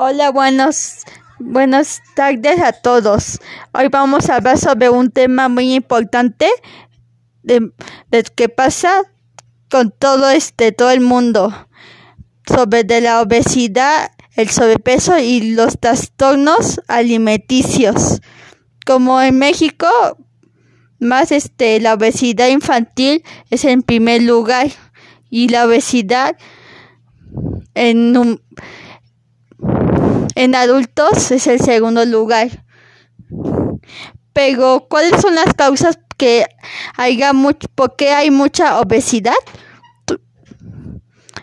Hola, buenos, buenas tardes a todos. Hoy vamos a hablar sobre un tema muy importante de, de qué pasa con todo este, todo el mundo, sobre de la obesidad, el sobrepeso y los trastornos alimenticios. Como en México, más este, la obesidad infantil es en primer lugar y la obesidad en, en adultos es el segundo lugar. Pero, ¿cuáles son las causas que haya por qué hay mucha obesidad?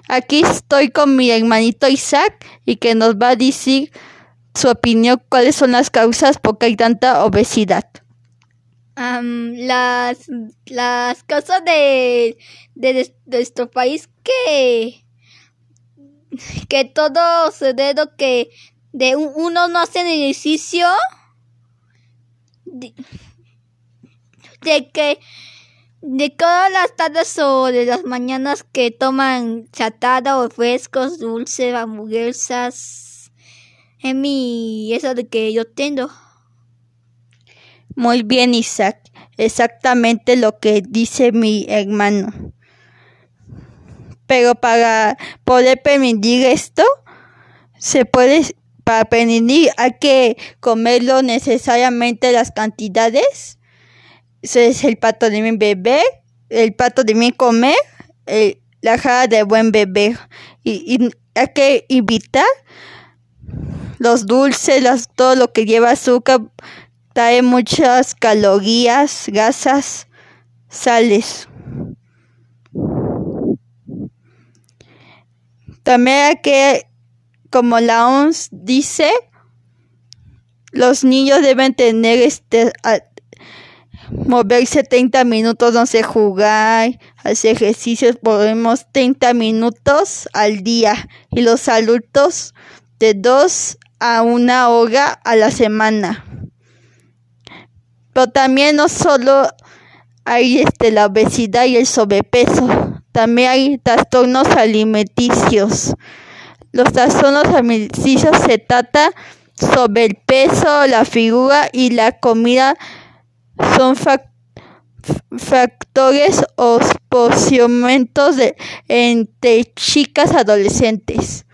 Aquí estoy con mi hermanito Isaac y que nos va a decir su opinión, cuáles son las causas por qué hay tanta obesidad. las, las causas de, de, de, nuestro país que que todo se debe que de uno no hace ejercicio de, que de todas las tardes o de las mañanas que toman chatada o frescos, dulces, hamburguesas. Es mi eso de que yo tengo. Muy bien, Isaac. Exactamente lo que dice mi hermano. Pero para poder permitir esto, se puede, para permitir hay que comerlo necesariamente las cantidades. Ese es el pato de mi bebé, el pato de mi comer, la jara de buen bebé. Y, hay que evitar los dulces, las, todo lo que lleva azúcar, trae muchas calorías, grasas, sales. También hay que, como la OMS dice, los niños deben tener este moverse 30 minutos, no sé, jugar, hacer ejercicios, podemos 30 minutos al día y los adultos de 2 a 1 hora a la semana. Pero también no solo hay este, la obesidad y el sobrepeso, también hay trastornos alimenticios. Los trastornos alimenticios se trata sobre el peso, la figura y la comida. Son factores o posicionamientos entre chicas adolescentes.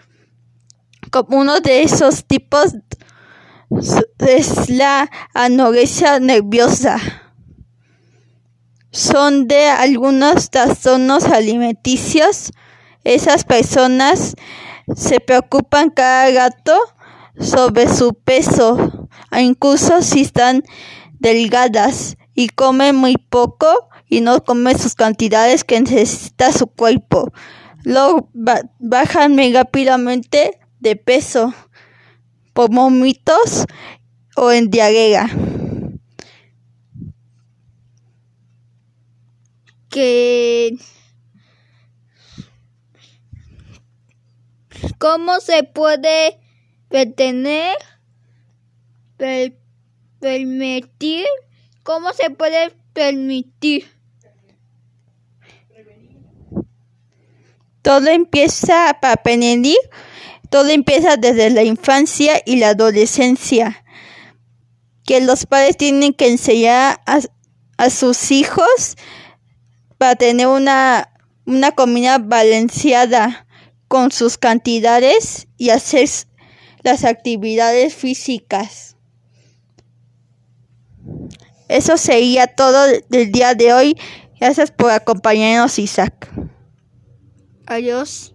Como uno de esos tipos es la anorexia nerviosa son de algunos trastornos alimenticios. Esas personas se preocupan cada gato sobre su peso, incluso si están delgadas y comen muy poco y no comen sus cantidades que necesita su cuerpo. Luego bajan muy rápidamente de peso por vómitos o en diarrea. que cómo se puede detener, permitir, cómo se puede permitir. Todo empieza para prevenir, todo empieza desde la infancia y la adolescencia, que los padres tienen que enseñar a, a sus hijos para tener una, una comida balanceada con sus cantidades y hacer las actividades físicas. Eso sería todo del día de hoy. Gracias por acompañarnos, Isaac. Adiós.